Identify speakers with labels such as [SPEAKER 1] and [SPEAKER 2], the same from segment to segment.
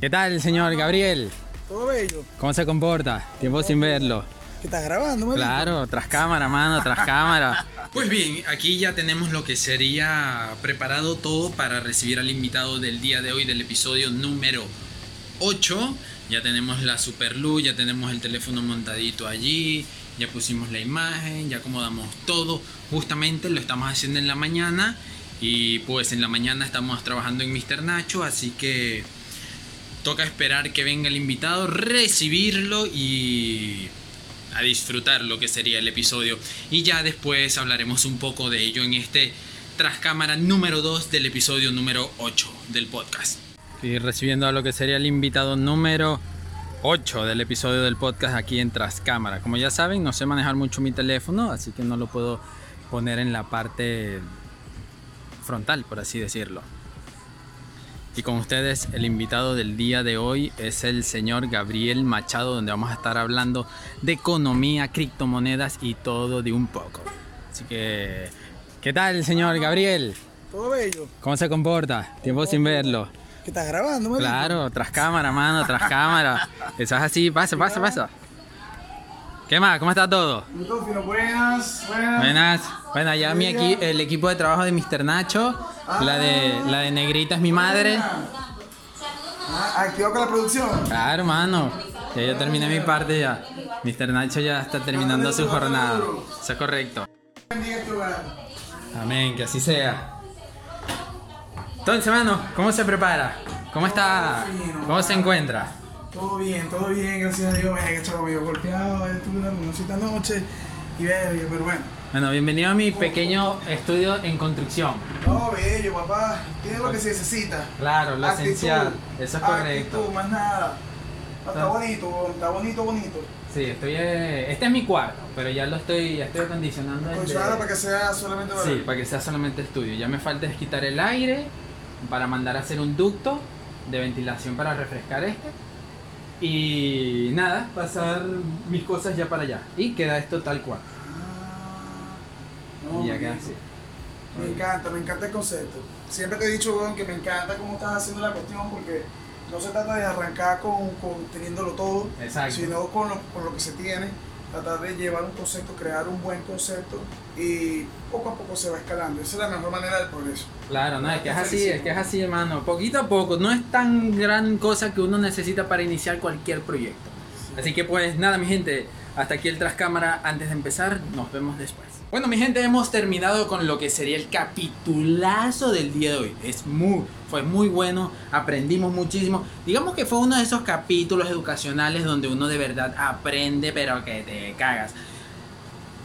[SPEAKER 1] ¿Qué tal, señor Gabriel?
[SPEAKER 2] Todo bello.
[SPEAKER 1] ¿Cómo se comporta? Tiempo sin verlo.
[SPEAKER 2] ¿Qué estás grabando, marico?
[SPEAKER 1] Claro, tras cámara, mano, tras cámara.
[SPEAKER 3] Pues bien, aquí ya tenemos lo que sería preparado todo para recibir al invitado del día de hoy del episodio número 8. Ya tenemos la super luz, ya tenemos el teléfono montadito allí, ya pusimos la imagen, ya acomodamos todo. Justamente lo estamos haciendo en la mañana y pues en la mañana estamos trabajando en Mr. Nacho, así que toca esperar que venga el invitado, recibirlo y a disfrutar lo que sería el episodio. Y ya después hablaremos un poco de ello en este tras cámara número 2 del episodio número 8 del podcast.
[SPEAKER 1] Y recibiendo a lo que sería el invitado número 8 del episodio del podcast aquí en Tras Cámara. Como ya saben, no sé manejar mucho mi teléfono, así que no lo puedo poner en la parte frontal, por así decirlo. Y con ustedes, el invitado del día de hoy es el señor Gabriel Machado, donde vamos a estar hablando de economía, criptomonedas y todo de un poco. Así que, ¿qué tal, señor Gabriel?
[SPEAKER 2] Todo bello.
[SPEAKER 1] ¿Cómo se comporta? Tiempo sin verlo.
[SPEAKER 2] ¿Qué estás grabando?
[SPEAKER 1] Claro, tras cámara, mano, tras cámara. Eso es así, pasa, pasa, pasa. ¿Qué más? ¿Cómo está todo?
[SPEAKER 2] Fino, buenas, buenas.
[SPEAKER 1] Buenas. Bueno, ya mi el equipo de trabajo de Mr. Nacho, la de, la de Negrita es mi madre.
[SPEAKER 2] Ah, activado con la producción.
[SPEAKER 1] Claro, mano. Ya yo terminé mi parte ya. Mr. Nacho ya está terminando su jornada. Eso es correcto. Amén, que así sea. Entonces, mano, ¿cómo se prepara? ¿Cómo está? ¿Cómo se encuentra?
[SPEAKER 2] Todo bien, todo bien, gracias a Dios. Venga, chaval, medio golpeado. Tuve una lunacita anoche y bello, pero bueno.
[SPEAKER 1] Bueno, bienvenido a mi pequeño estudio en construcción.
[SPEAKER 2] Todo bello, papá. Tiene lo que se necesita.
[SPEAKER 1] Claro, lo
[SPEAKER 2] Actitud,
[SPEAKER 1] esencial. Eso es correcto.
[SPEAKER 2] Actitud, más nada. Está bonito, está bonito, bonito.
[SPEAKER 1] Sí, estoy. eh, este es mi cuarto, pero ya lo estoy, ya estoy acondicionando. el de-
[SPEAKER 2] Condicionado para que sea solamente para
[SPEAKER 1] Sí, para que sea solamente estudio. Ya me falta es quitar el aire para mandar a hacer un ducto de ventilación para refrescar este. Y nada, pasar mis cosas ya para allá. Y queda esto tal cual.
[SPEAKER 2] No,
[SPEAKER 1] y ya queda así.
[SPEAKER 2] Me encanta, me encanta el concepto. Siempre te he dicho, weón, que me encanta cómo estás haciendo la cuestión porque no se trata de arrancar con, con teniéndolo todo,
[SPEAKER 1] Exacto.
[SPEAKER 2] sino con lo, con lo que se tiene, tratar de llevar un concepto, crear un buen concepto y poco a poco se va escalando. Esa es la mejor manera del progreso.
[SPEAKER 1] Claro, no, es que es así, es que es así, hermano. Poquito a poco, no es tan gran cosa que uno necesita para iniciar cualquier proyecto. Así que pues nada, mi gente, hasta aquí el tras cámara. Antes de empezar, nos vemos después. Bueno, mi gente, hemos terminado con lo que sería el capitulazo del día de hoy. Es muy, fue muy bueno, aprendimos muchísimo. Digamos que fue uno de esos capítulos educacionales donde uno de verdad aprende, pero que te cagas.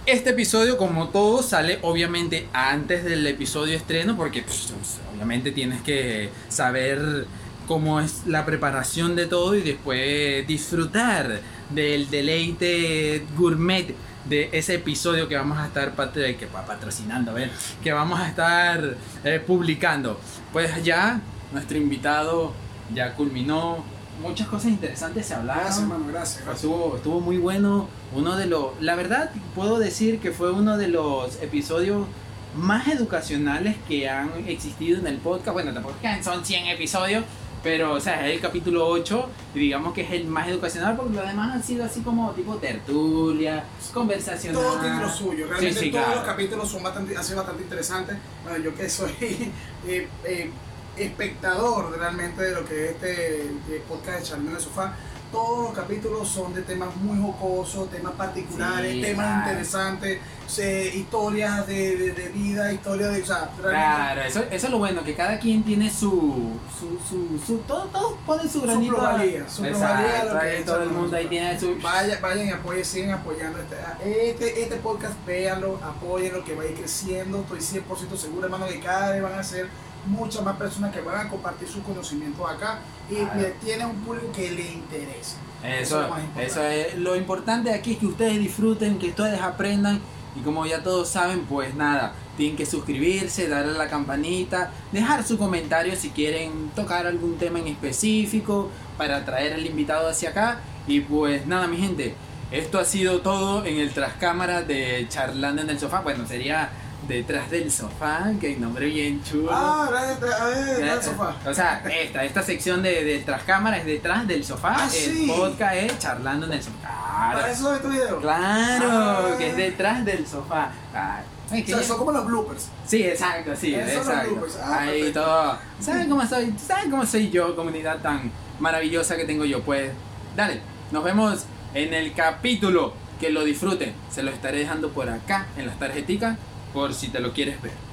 [SPEAKER 1] Este episodio, como todo, sale obviamente antes del episodio estreno, porque pues, obviamente tienes que saber cómo es la preparación de todo y después disfrutar del deleite gourmet de ese episodio que vamos a estar que patrocinando, a ver, que vamos a estar eh, publicando. Pues ya nuestro invitado ya culminó, muchas cosas interesantes se hablaron.
[SPEAKER 2] Gracias, hermano, gracias. gracias.
[SPEAKER 1] Estuvo, estuvo muy bueno. Uno de los. La verdad, puedo decir que fue uno de los episodios más educacionales que han existido en el podcast. Bueno, tampoco son 100 episodios, pero, o sea, es el capítulo 8 y digamos que es el más educacional porque los demás han sido así como tipo tertulia, conversacional.
[SPEAKER 2] Todo tiene lo suyo, realmente
[SPEAKER 1] Sí, sí,
[SPEAKER 2] todos
[SPEAKER 1] claro.
[SPEAKER 2] los capítulos son bastante, han sido bastante interesantes. Bueno, yo que soy eh, eh, espectador realmente de lo que es este podcast de Charlie en el Sofá, todos los capítulos son de temas muy jocosos, temas particulares,
[SPEAKER 1] Sí,
[SPEAKER 2] temas
[SPEAKER 1] claro.
[SPEAKER 2] interesantes, eh, historias de, de, de vida, historias de... O sea, realmente-
[SPEAKER 1] Claro, eso, eso es lo bueno, que cada quien tiene su. su, su, su todos, todos ponen su
[SPEAKER 2] Su
[SPEAKER 1] granito.
[SPEAKER 2] probabilidad, su probabilidad de
[SPEAKER 1] Exacto,
[SPEAKER 2] lo que
[SPEAKER 1] todo el mundo ahí tiene su.
[SPEAKER 2] Vaya, vayan y apoyen, sigan apoyando este, este, este podcast, véanlo, apóyenlo, que va a ir creciendo. Estoy 100% seguro, hermano, que cada vez van a ser muchas más personas que van a compartir sus conocimientos acá y
[SPEAKER 1] Claro.
[SPEAKER 2] tiene un público que le interesa.
[SPEAKER 1] Eso,
[SPEAKER 2] es lo más importante.
[SPEAKER 1] eso es lo importante aquí es que ustedes disfruten, que ustedes aprendan y como ya todos saben, pues nada, tienen que suscribirse, darle a la campanita, dejar su comentario si quieren tocar algún tema en específico para traer al invitado hacia acá y pues nada, mi gente, esto ha sido todo en el trascámara de charlando en el sofá. Bueno, sería detrás del sofá, que nombre bien chulo.
[SPEAKER 2] Ah, a ver,
[SPEAKER 1] Ya,
[SPEAKER 2] el sofá.
[SPEAKER 1] O sea, esta, esta sección de, de tras cámara es detrás del sofá,
[SPEAKER 2] Ah,
[SPEAKER 1] el
[SPEAKER 2] sí.
[SPEAKER 1] podcast es charlando en el sofá.
[SPEAKER 2] Para
[SPEAKER 1] Claro,
[SPEAKER 2] eso es tu video.
[SPEAKER 1] claro
[SPEAKER 2] Ah.
[SPEAKER 1] que es detrás del sofá. Ay, es
[SPEAKER 2] O sea, son como los bloopers.
[SPEAKER 1] Sí, exacto, sí,
[SPEAKER 2] Esos los
[SPEAKER 1] exacto.
[SPEAKER 2] bloopers. Ah,
[SPEAKER 1] Ahí
[SPEAKER 2] perfecto.
[SPEAKER 1] todo. ¿Saben cómo soy? ¿Saben cómo soy yo, comunidad tan maravillosa que tengo yo? Pues, dale, nos vemos en el capítulo. Que lo disfruten. Se lo estaré dejando por acá en las tarjeticas por si te lo quieres ver.